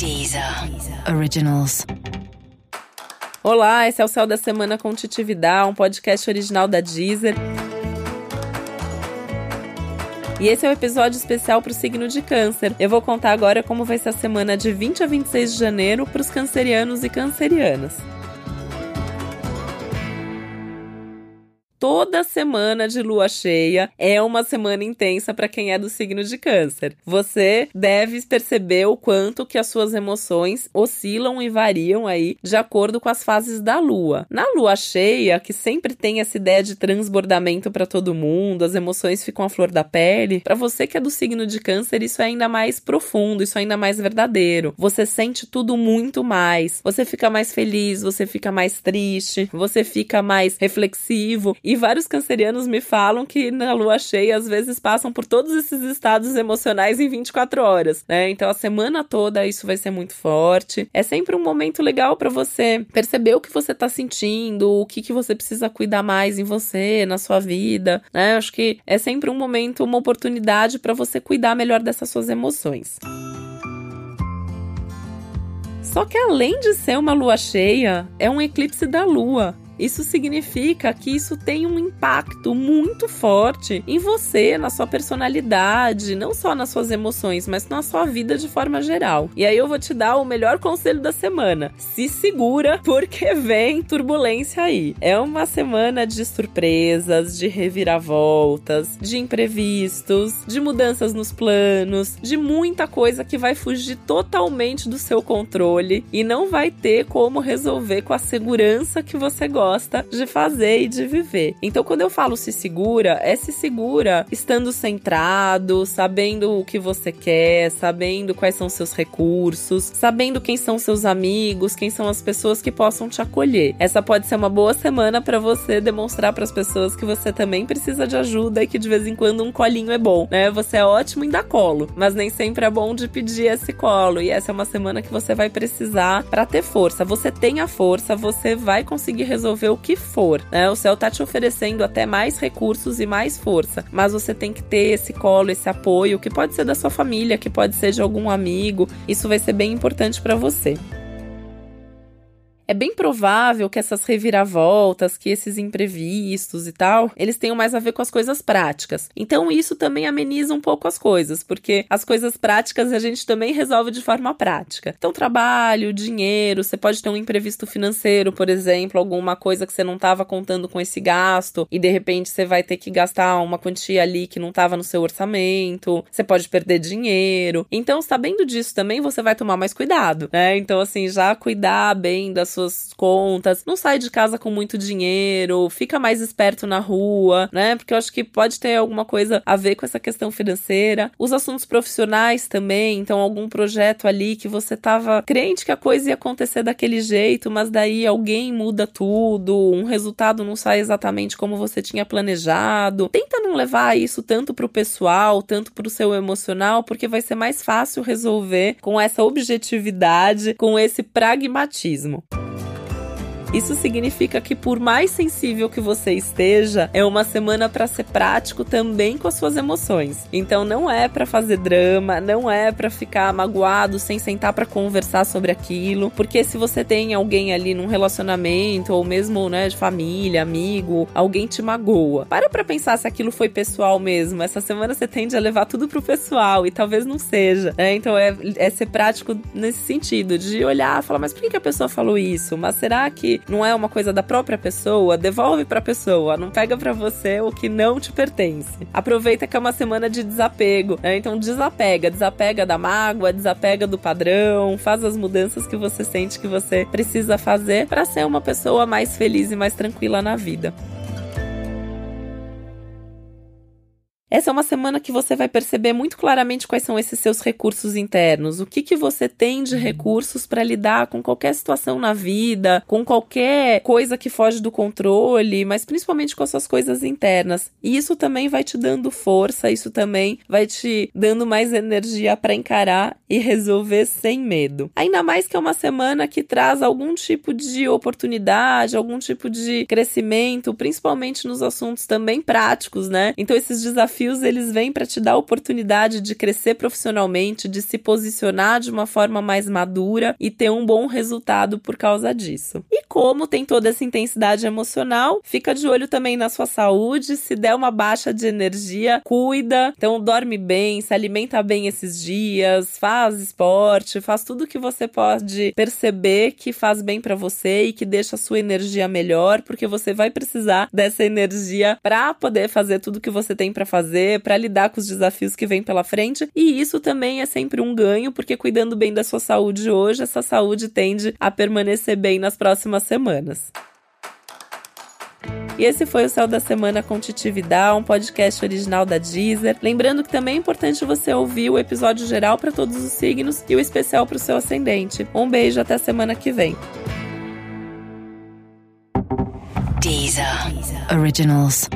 Deezer Originals. Olá, esse é o Céu da Semana com Titividade, um podcast original da Deezer. E esse é um episódio especial para o signo de Câncer. Eu vou contar agora como vai ser a semana de 20 a 26 de janeiro para os cancerianos e cancerianas. Toda semana de lua cheia é uma semana intensa para quem é do signo de Câncer. Você deve perceber o quanto que as suas emoções oscilam e variam aí de acordo com as fases da lua. Na lua cheia, que sempre tem essa ideia de transbordamento para todo mundo, as emoções ficam à flor da pele. Para você que é do signo de Câncer, isso é ainda mais profundo, isso é ainda mais verdadeiro. Você sente tudo muito mais. Você fica mais feliz, você fica mais triste, você fica mais reflexivo e vários cancerianos me falam que na lua cheia às vezes passam por todos esses estados emocionais em 24 horas, né? Então a semana toda isso vai ser muito forte. É sempre um momento legal para você perceber o que você tá sentindo, o que que você precisa cuidar mais em você, na sua vida, né? Acho que é sempre um momento, uma oportunidade para você cuidar melhor dessas suas emoções. Só que além de ser uma lua cheia, é um eclipse da lua. Isso significa que isso tem um impacto muito forte em você, na sua personalidade, não só nas suas emoções, mas na sua vida de forma geral. E aí eu vou te dar o melhor conselho da semana. Se segura, porque vem turbulência aí. É uma semana de surpresas, de reviravoltas, de imprevistos, de mudanças nos planos, de muita coisa que vai fugir totalmente do seu controle e não vai ter como resolver com a segurança que você gosta gosta de fazer e de viver. Então, quando eu falo se segura, é se segura estando centrado, sabendo o que você quer, sabendo quais são seus recursos, sabendo quem são seus amigos, quem são as pessoas que possam te acolher. Essa pode ser uma boa semana para você demonstrar para as pessoas que você também precisa de ajuda e que de vez em quando um colinho é bom, né? Você é ótimo em dar colo, mas nem sempre é bom de pedir esse colo. E essa é uma semana que você vai precisar para ter força. Você tem a força, você vai conseguir resolver resolver o que for, né? O céu tá te oferecendo até mais recursos e mais força, mas você tem que ter esse colo, esse apoio, que pode ser da sua família, que pode ser de algum amigo. Isso vai ser bem importante para você é bem provável que essas reviravoltas, que esses imprevistos e tal, eles tenham mais a ver com as coisas práticas. Então isso também ameniza um pouco as coisas, porque as coisas práticas a gente também resolve de forma prática. Então trabalho, dinheiro, você pode ter um imprevisto financeiro, por exemplo, alguma coisa que você não estava contando com esse gasto e de repente você vai ter que gastar uma quantia ali que não estava no seu orçamento. Você pode perder dinheiro. Então, sabendo disso também, você vai tomar mais cuidado, né? Então assim, já cuidar bem das suas suas contas, não sai de casa com muito dinheiro, fica mais esperto na rua, né? Porque eu acho que pode ter alguma coisa a ver com essa questão financeira. Os assuntos profissionais também, então algum projeto ali que você tava crente que a coisa ia acontecer daquele jeito, mas daí alguém muda tudo, um resultado não sai exatamente como você tinha planejado. Tenta não levar isso tanto pro pessoal, tanto pro seu emocional, porque vai ser mais fácil resolver com essa objetividade, com esse pragmatismo. Isso significa que, por mais sensível que você esteja, é uma semana para ser prático também com as suas emoções. Então, não é para fazer drama, não é para ficar magoado sem sentar para conversar sobre aquilo, porque se você tem alguém ali num relacionamento ou mesmo, né, de família, amigo, alguém te magoa. Para para pensar se aquilo foi pessoal mesmo. Essa semana você tende a levar tudo pro pessoal e talvez não seja, né? Então é, é ser prático nesse sentido, de olhar falar, mas por que a pessoa falou isso? Mas será que não é uma coisa da própria pessoa, devolve para a pessoa, não pega para você o que não te pertence. Aproveita que é uma semana de desapego, né? Então desapega, desapega da mágoa, desapega do padrão, faz as mudanças que você sente que você precisa fazer para ser uma pessoa mais feliz e mais tranquila na vida. Essa é uma semana que você vai perceber muito claramente quais são esses seus recursos internos, o que que você tem de uhum. recursos para lidar com qualquer situação na vida, com qualquer coisa que foge do controle, mas principalmente com as suas coisas internas. E isso também vai te dando força, isso também vai te dando mais energia para encarar e resolver sem medo. Ainda mais que é uma semana que traz algum tipo de oportunidade, algum tipo de crescimento, principalmente nos assuntos também práticos, né? Então esses desafios desafios eles vêm para te dar a oportunidade de crescer profissionalmente, de se posicionar de uma forma mais madura e ter um bom resultado por causa disso. E como tem toda essa intensidade emocional, fica de olho também na sua saúde. Se der uma baixa de energia, cuida. Então dorme bem, se alimenta bem esses dias, faz esporte, faz tudo que você pode perceber que faz bem para você e que deixa a sua energia melhor, porque você vai precisar dessa energia para poder fazer tudo que você tem para fazer, para lidar com os desafios que vem pela frente. E isso também é sempre um ganho, porque cuidando bem da sua saúde hoje, essa saúde tende a permanecer bem nas próximas semanas. E esse foi o Céu da Semana com Titividade, um podcast original da Deezer. Lembrando que também é importante você ouvir o episódio geral para todos os signos e o especial para o seu ascendente. Um beijo, até a semana que vem. Deezer. Originals.